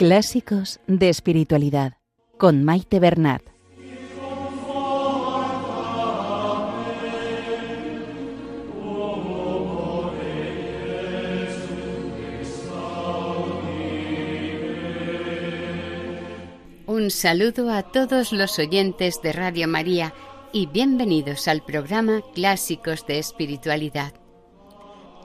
Clásicos de Espiritualidad con Maite Bernat. Un saludo a todos los oyentes de Radio María y bienvenidos al programa Clásicos de Espiritualidad.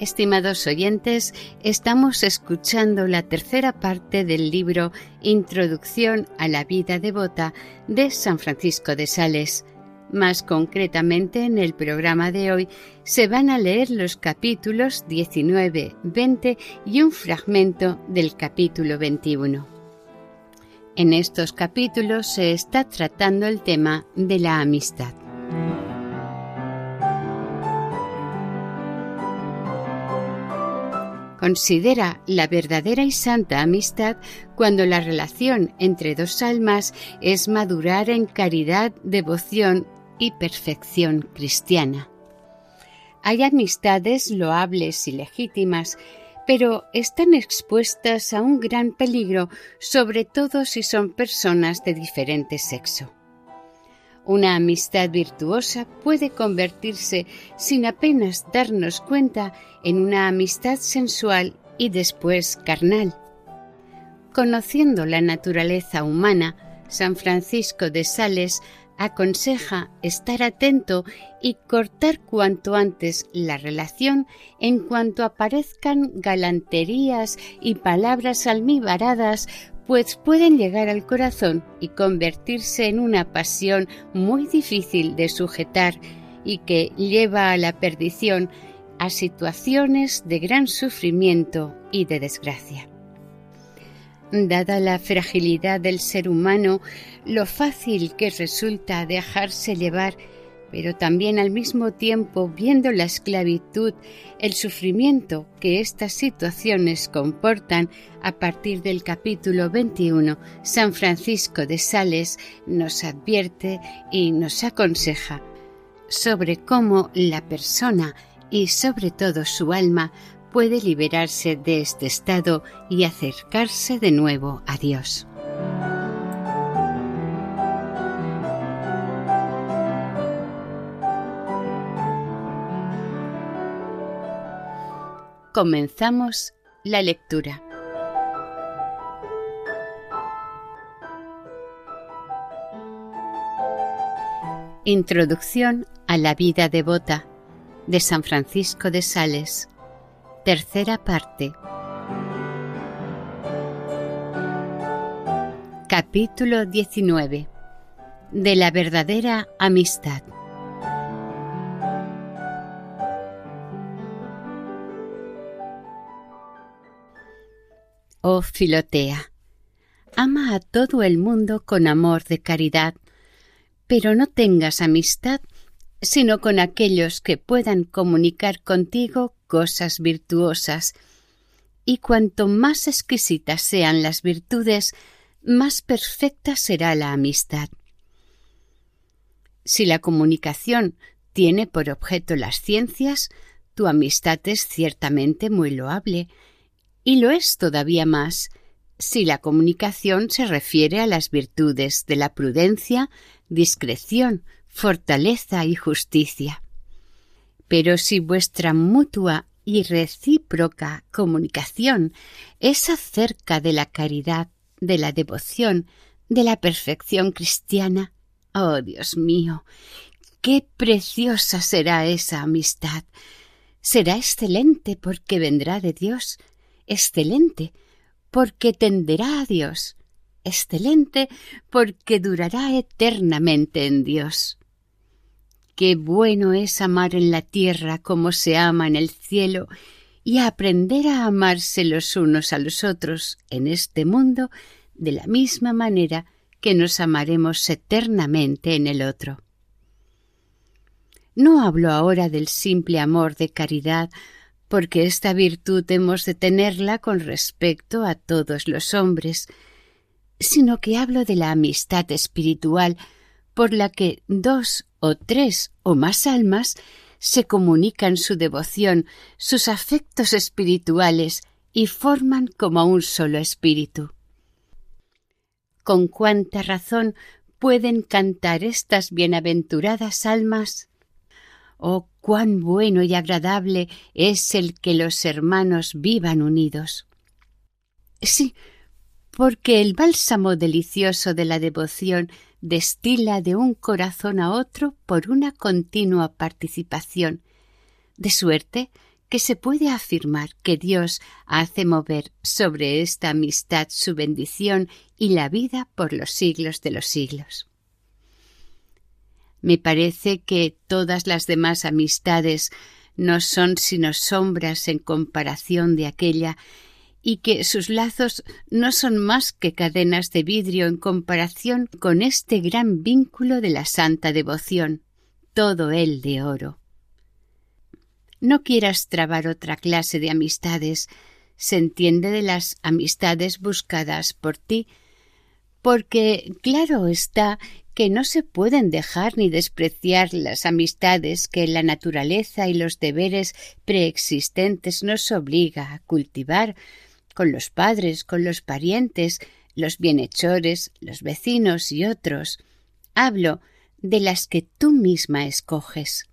Estimados oyentes, estamos escuchando la tercera parte del libro Introducción a la vida devota de San Francisco de Sales. Más concretamente, en el programa de hoy se van a leer los capítulos 19, 20 y un fragmento del capítulo 21. En estos capítulos se está tratando el tema de la amistad. Considera la verdadera y santa amistad cuando la relación entre dos almas es madurar en caridad, devoción y perfección cristiana. Hay amistades loables y legítimas, pero están expuestas a un gran peligro, sobre todo si son personas de diferente sexo. Una amistad virtuosa puede convertirse, sin apenas darnos cuenta, en una amistad sensual y después carnal. Conociendo la naturaleza humana, San Francisco de Sales aconseja estar atento y cortar cuanto antes la relación en cuanto aparezcan galanterías y palabras almibaradas pues pueden llegar al corazón y convertirse en una pasión muy difícil de sujetar y que lleva a la perdición a situaciones de gran sufrimiento y de desgracia. Dada la fragilidad del ser humano, lo fácil que resulta dejarse llevar pero también al mismo tiempo viendo la esclavitud, el sufrimiento que estas situaciones comportan, a partir del capítulo 21, San Francisco de Sales nos advierte y nos aconseja sobre cómo la persona y sobre todo su alma puede liberarse de este estado y acercarse de nuevo a Dios. Comenzamos la lectura. Introducción a la vida devota de San Francisco de Sales. Tercera parte. Capítulo 19. De la verdadera amistad. Filotea, ama a todo el mundo con amor de caridad, pero no tengas amistad sino con aquellos que puedan comunicar contigo cosas virtuosas, y cuanto más exquisitas sean las virtudes, más perfecta será la amistad. Si la comunicación tiene por objeto las ciencias, tu amistad es ciertamente muy loable, y lo es todavía más si la comunicación se refiere a las virtudes de la prudencia, discreción, fortaleza y justicia. Pero si vuestra mutua y recíproca comunicación es acerca de la caridad, de la devoción, de la perfección cristiana, oh Dios mío, qué preciosa será esa amistad. Será excelente porque vendrá de Dios, excelente porque tenderá a Dios, excelente porque durará eternamente en Dios. Qué bueno es amar en la tierra como se ama en el cielo y aprender a amarse los unos a los otros en este mundo de la misma manera que nos amaremos eternamente en el otro. No hablo ahora del simple amor de caridad, porque esta virtud hemos de tenerla con respecto a todos los hombres, sino que hablo de la amistad espiritual por la que dos o tres o más almas se comunican su devoción, sus afectos espirituales y forman como un solo espíritu. Con cuánta razón pueden cantar estas bienaventuradas almas. Oh, cuán bueno y agradable es el que los hermanos vivan unidos. Sí, porque el bálsamo delicioso de la devoción destila de un corazón a otro por una continua participación, de suerte que se puede afirmar que Dios hace mover sobre esta amistad su bendición y la vida por los siglos de los siglos. Me parece que todas las demás amistades no son sino sombras en comparación de aquella y que sus lazos no son más que cadenas de vidrio en comparación con este gran vínculo de la santa devoción, todo él de oro. No quieras trabar otra clase de amistades, se entiende de las amistades buscadas por ti, porque claro está que no se pueden dejar ni despreciar las amistades que la naturaleza y los deberes preexistentes nos obliga a cultivar con los padres, con los parientes, los bienhechores, los vecinos y otros. Hablo de las que tú misma escoges.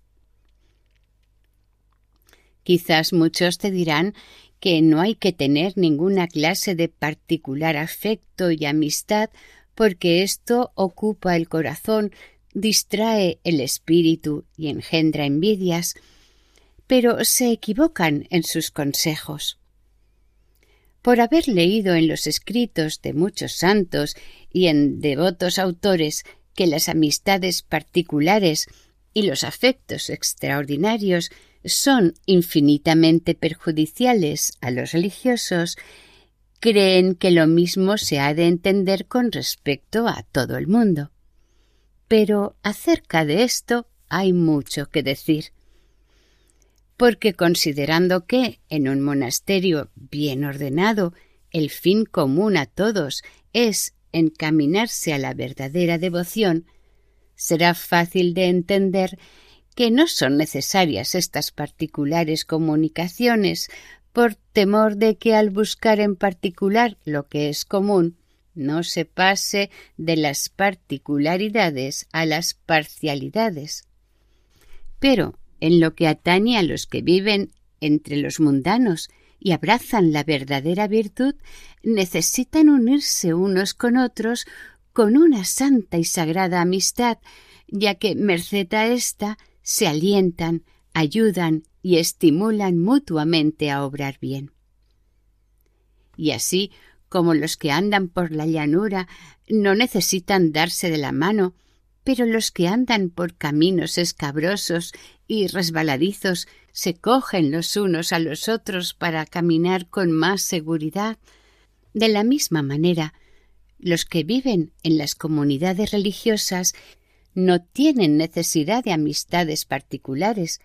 Quizás muchos te dirán que no hay que tener ninguna clase de particular afecto y amistad porque esto ocupa el corazón, distrae el espíritu y engendra envidias, pero se equivocan en sus consejos. Por haber leído en los escritos de muchos santos y en devotos autores que las amistades particulares y los afectos extraordinarios son infinitamente perjudiciales a los religiosos, creen que lo mismo se ha de entender con respecto a todo el mundo. Pero acerca de esto hay mucho que decir porque considerando que en un monasterio bien ordenado el fin común a todos es encaminarse a la verdadera devoción, será fácil de entender que no son necesarias estas particulares comunicaciones por temor de que al buscar en particular lo que es común no se pase de las particularidades a las parcialidades. Pero en lo que atañe a los que viven entre los mundanos y abrazan la verdadera virtud, necesitan unirse unos con otros con una santa y sagrada amistad, ya que merced a ésta se alientan, ayudan y estimulan mutuamente a obrar bien. Y así como los que andan por la llanura no necesitan darse de la mano, pero los que andan por caminos escabrosos y resbaladizos se cogen los unos a los otros para caminar con más seguridad. De la misma manera, los que viven en las comunidades religiosas no tienen necesidad de amistades particulares,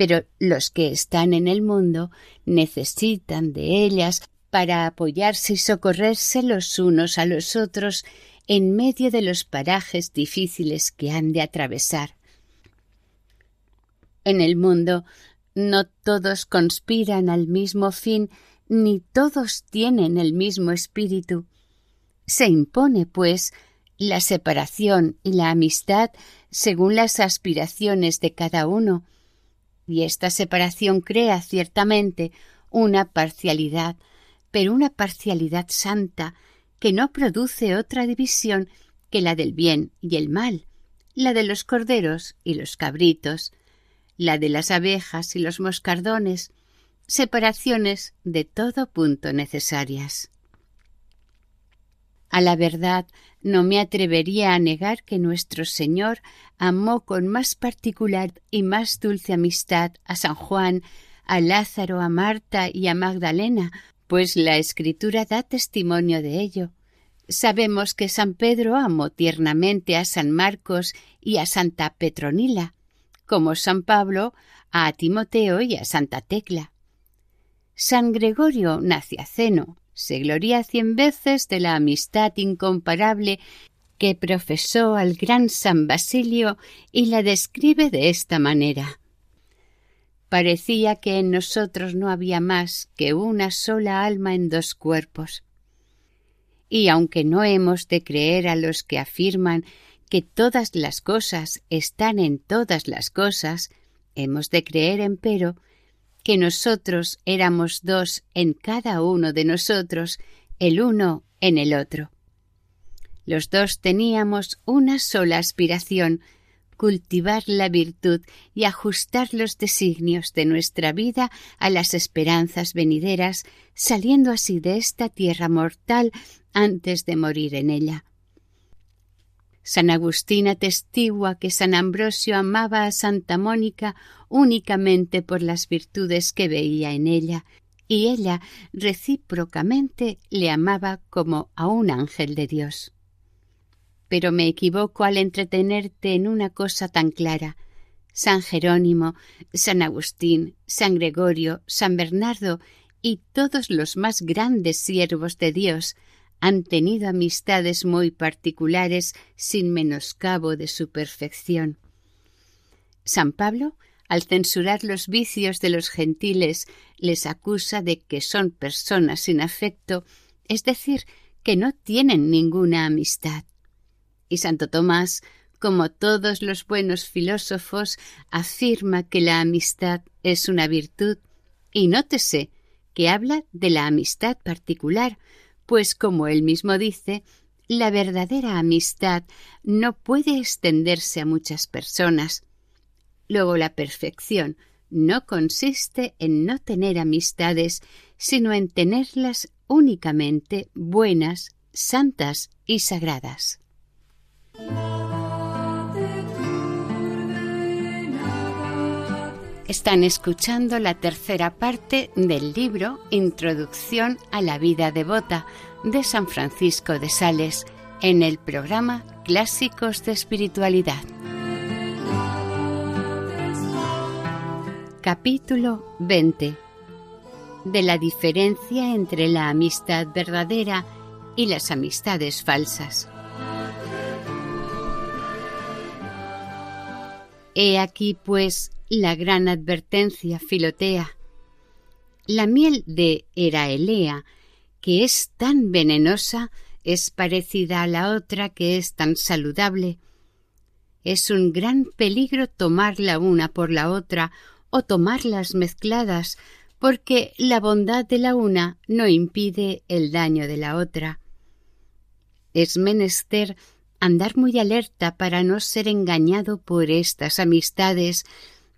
pero los que están en el mundo necesitan de ellas para apoyarse y socorrerse los unos a los otros en medio de los parajes difíciles que han de atravesar. En el mundo no todos conspiran al mismo fin, ni todos tienen el mismo espíritu. Se impone, pues, la separación y la amistad según las aspiraciones de cada uno, y esta separación crea ciertamente una parcialidad, pero una parcialidad santa, que no produce otra división que la del bien y el mal, la de los corderos y los cabritos, la de las abejas y los moscardones, separaciones de todo punto necesarias. A la verdad, no me atrevería a negar que nuestro Señor amó con más particular y más dulce amistad a San Juan, a Lázaro, a Marta y a Magdalena, pues la Escritura da testimonio de ello. Sabemos que San Pedro amó tiernamente a San Marcos y a Santa Petronila, como San Pablo a Timoteo y a Santa Tecla. San Gregorio Naciaceno se gloria cien veces de la amistad incomparable que profesó al gran San Basilio y la describe de esta manera. Parecía que en nosotros no había más que una sola alma en dos cuerpos. Y aunque no hemos de creer a los que afirman que todas las cosas están en todas las cosas, hemos de creer, empero, que nosotros éramos dos en cada uno de nosotros, el uno en el otro. Los dos teníamos una sola aspiración, cultivar la virtud y ajustar los designios de nuestra vida a las esperanzas venideras, saliendo así de esta tierra mortal antes de morir en ella. San Agustín atestigua que San Ambrosio amaba a Santa Mónica únicamente por las virtudes que veía en ella, y ella recíprocamente le amaba como a un ángel de Dios pero me equivoco al entretenerte en una cosa tan clara. San Jerónimo, San Agustín, San Gregorio, San Bernardo y todos los más grandes siervos de Dios han tenido amistades muy particulares sin menoscabo de su perfección. San Pablo, al censurar los vicios de los gentiles, les acusa de que son personas sin afecto, es decir, que no tienen ninguna amistad y Santo Tomás, como todos los buenos filósofos, afirma que la amistad es una virtud, y nótese que habla de la amistad particular, pues como él mismo dice, la verdadera amistad no puede extenderse a muchas personas. Luego la perfección no consiste en no tener amistades, sino en tenerlas únicamente buenas, santas y sagradas. Están escuchando la tercera parte del libro Introducción a la vida devota de San Francisco de Sales en el programa Clásicos de Espiritualidad. Capítulo 20 de la diferencia entre la amistad verdadera y las amistades falsas. He aquí, pues, la gran advertencia, Filotea. La miel de Eraelea, que es tan venenosa, es parecida a la otra que es tan saludable. Es un gran peligro tomarla una por la otra o tomarlas mezcladas, porque la bondad de la una no impide el daño de la otra. Es menester andar muy alerta para no ser engañado por estas amistades,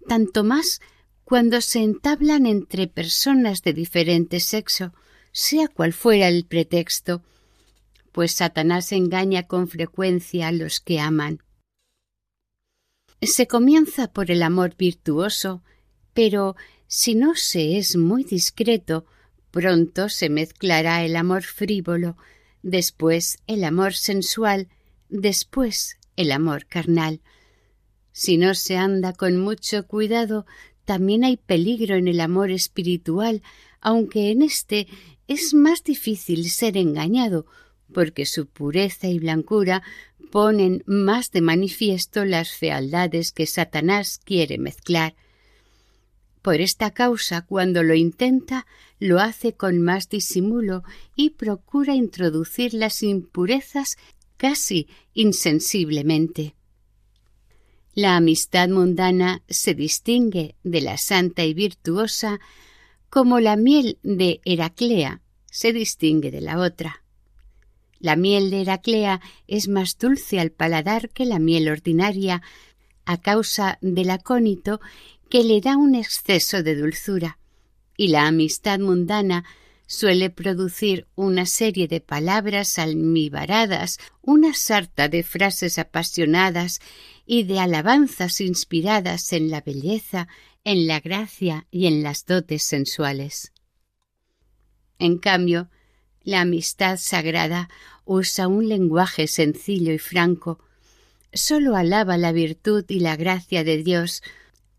tanto más cuando se entablan entre personas de diferente sexo, sea cual fuera el pretexto, pues Satanás engaña con frecuencia a los que aman. Se comienza por el amor virtuoso, pero si no se es muy discreto, pronto se mezclará el amor frívolo, después el amor sensual, después el amor carnal. Si no se anda con mucho cuidado, también hay peligro en el amor espiritual, aunque en éste es más difícil ser engañado, porque su pureza y blancura ponen más de manifiesto las fealdades que Satanás quiere mezclar. Por esta causa, cuando lo intenta, lo hace con más disimulo y procura introducir las impurezas casi insensiblemente. La amistad mundana se distingue de la santa y virtuosa como la miel de Heraclea se distingue de la otra. La miel de Heraclea es más dulce al paladar que la miel ordinaria a causa del acónito que le da un exceso de dulzura, y la amistad mundana suele producir una serie de palabras almibaradas, una sarta de frases apasionadas y de alabanzas inspiradas en la belleza, en la gracia y en las dotes sensuales. En cambio, la amistad sagrada usa un lenguaje sencillo y franco, sólo alaba la virtud y la gracia de Dios,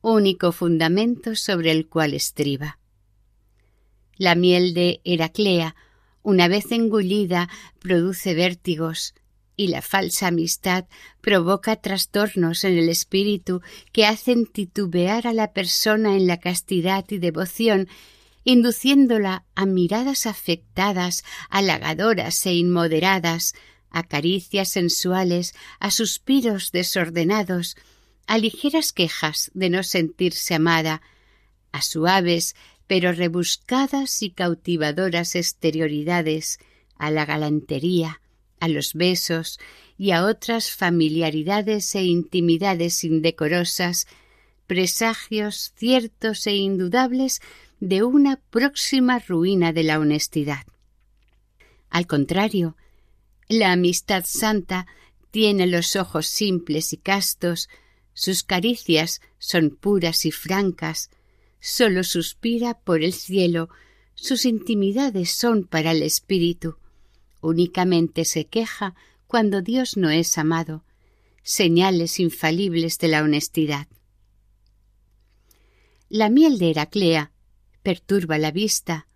único fundamento sobre el cual estriba. La miel de Heraclea, una vez engullida, produce vértigos, y la falsa amistad provoca trastornos en el espíritu que hacen titubear a la persona en la castidad y devoción, induciéndola a miradas afectadas, halagadoras e inmoderadas, a caricias sensuales, a suspiros desordenados, a ligeras quejas de no sentirse amada, a suaves pero rebuscadas y cautivadoras exterioridades, a la galantería, a los besos y a otras familiaridades e intimidades indecorosas, presagios ciertos e indudables de una próxima ruina de la honestidad. Al contrario, la amistad santa tiene los ojos simples y castos, sus caricias son puras y francas, sólo suspira por el cielo, sus intimidades son para el espíritu, únicamente se queja cuando Dios no es amado, señales infalibles de la honestidad. La miel de Heraclea perturba la vista,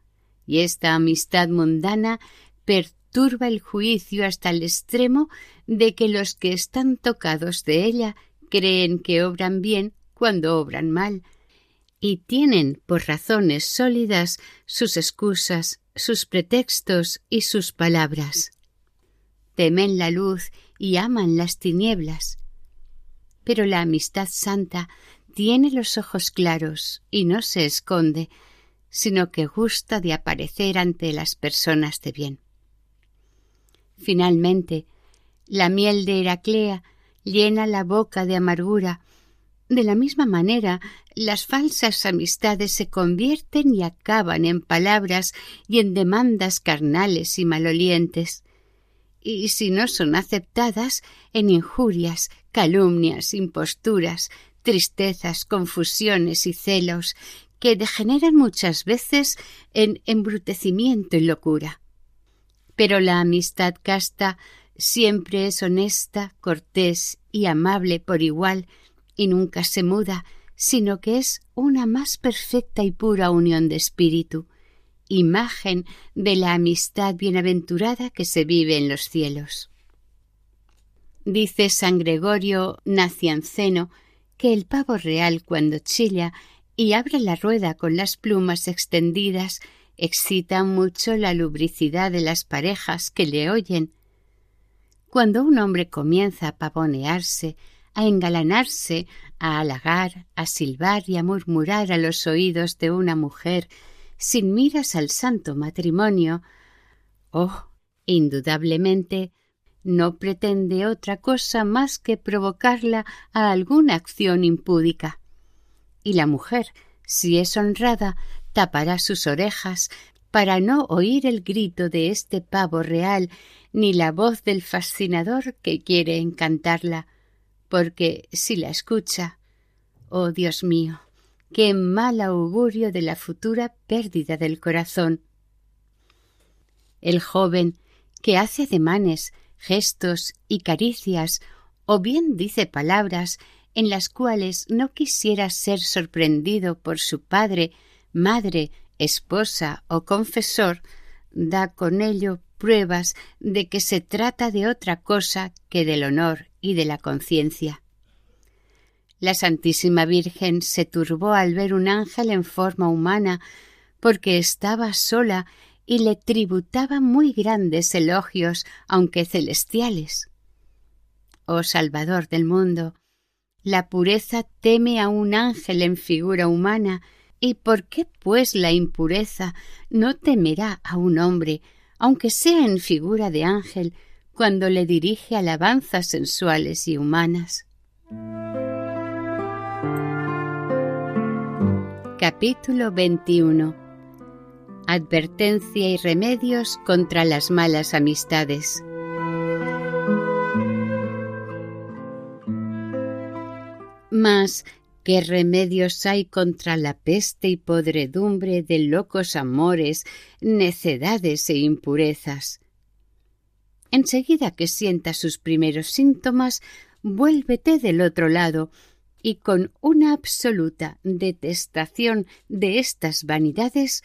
y esta amistad mundana perturba el juicio hasta el extremo de que los que están tocados de ella creen que obran bien cuando obran mal, y tienen por razones sólidas sus excusas sus pretextos y sus palabras. Temen la luz y aman las tinieblas. Pero la amistad santa tiene los ojos claros y no se esconde, sino que gusta de aparecer ante las personas de bien. Finalmente, la miel de Heraclea llena la boca de amargura de la misma manera, las falsas amistades se convierten y acaban en palabras y en demandas carnales y malolientes, y si no son aceptadas, en injurias, calumnias, imposturas, tristezas, confusiones y celos, que degeneran muchas veces en embrutecimiento y locura. Pero la amistad casta siempre es honesta, cortés y amable por igual, y nunca se muda, sino que es una más perfecta y pura unión de espíritu, imagen de la amistad bienaventurada que se vive en los cielos. Dice San Gregorio Nacianceno que el pavo real cuando chilla y abre la rueda con las plumas extendidas excita mucho la lubricidad de las parejas que le oyen. Cuando un hombre comienza a pavonearse, a engalanarse, a halagar, a silbar y a murmurar a los oídos de una mujer sin miras al santo matrimonio, oh, indudablemente no pretende otra cosa más que provocarla a alguna acción impúdica. Y la mujer, si es honrada, tapará sus orejas para no oír el grito de este pavo real ni la voz del fascinador que quiere encantarla porque si la escucha, oh Dios mío, qué mal augurio de la futura pérdida del corazón. El joven que hace ademanes, gestos y caricias, o bien dice palabras en las cuales no quisiera ser sorprendido por su padre, madre, esposa o confesor, da con ello pruebas de que se trata de otra cosa que del honor y de la conciencia. La Santísima Virgen se turbó al ver un ángel en forma humana, porque estaba sola y le tributaba muy grandes elogios, aunque celestiales. Oh Salvador del mundo, la pureza teme a un ángel en figura humana, ¿y por qué pues la impureza no temerá a un hombre, aunque sea en figura de ángel, cuando le dirige alabanzas sensuales y humanas. Capítulo 21 Advertencia y remedios contra las malas amistades. Mas, ¿qué remedios hay contra la peste y podredumbre de locos amores, necedades e impurezas? Enseguida que sientas sus primeros síntomas, vuélvete del otro lado y con una absoluta detestación de estas vanidades,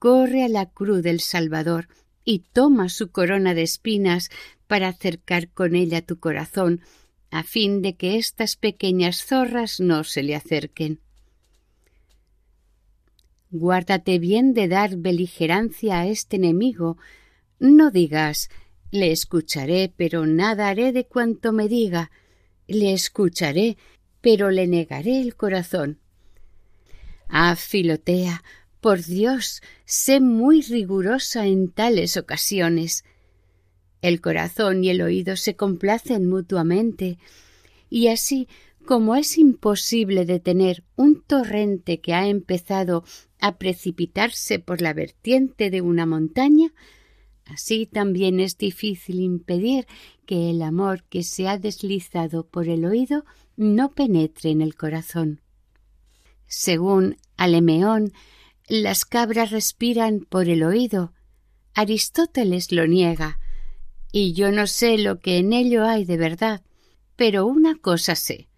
corre a la cruz del Salvador y toma su corona de espinas para acercar con ella tu corazón, a fin de que estas pequeñas zorras no se le acerquen. Guárdate bien de dar beligerancia a este enemigo. No digas le escucharé, pero nada haré de cuanto me diga. Le escucharé, pero le negaré el corazón. Ah, Filotea, por Dios, sé muy rigurosa en tales ocasiones. El corazón y el oído se complacen mutuamente, y así como es imposible detener un torrente que ha empezado a precipitarse por la vertiente de una montaña, así también es difícil impedir que el amor que se ha deslizado por el oído no penetre en el corazón. Según Alemeón, las cabras respiran por el oído. Aristóteles lo niega, y yo no sé lo que en ello hay de verdad, pero una cosa sé,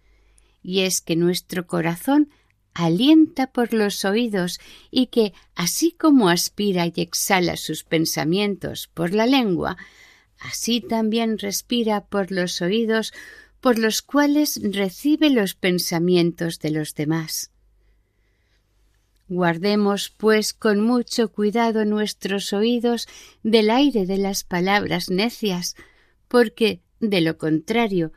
y es que nuestro corazón alienta por los oídos y que, así como aspira y exhala sus pensamientos por la lengua, así también respira por los oídos por los cuales recibe los pensamientos de los demás. Guardemos, pues, con mucho cuidado nuestros oídos del aire de las palabras necias, porque, de lo contrario,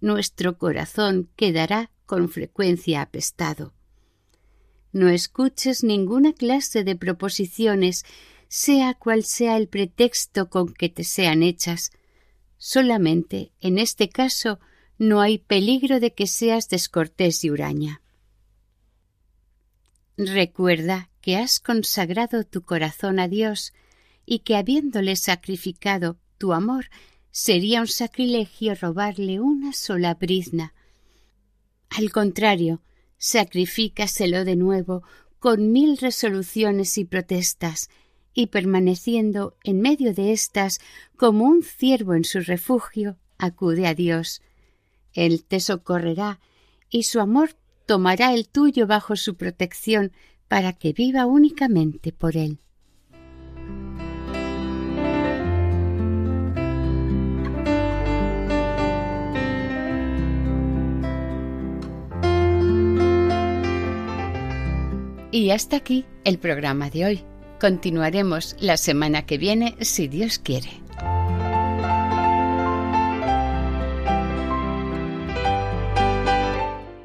nuestro corazón quedará con frecuencia apestado. No escuches ninguna clase de proposiciones, sea cual sea el pretexto con que te sean hechas. Solamente, en este caso, no hay peligro de que seas descortés y huraña. Recuerda que has consagrado tu corazón a Dios y que habiéndole sacrificado tu amor, sería un sacrilegio robarle una sola brizna. Al contrario, sacrifícaselo de nuevo con mil resoluciones y protestas, y permaneciendo en medio de éstas como un ciervo en su refugio, acude a Dios. Él te socorrerá y su amor tomará el tuyo bajo su protección para que viva únicamente por él. Y hasta aquí el programa de hoy. Continuaremos la semana que viene si Dios quiere.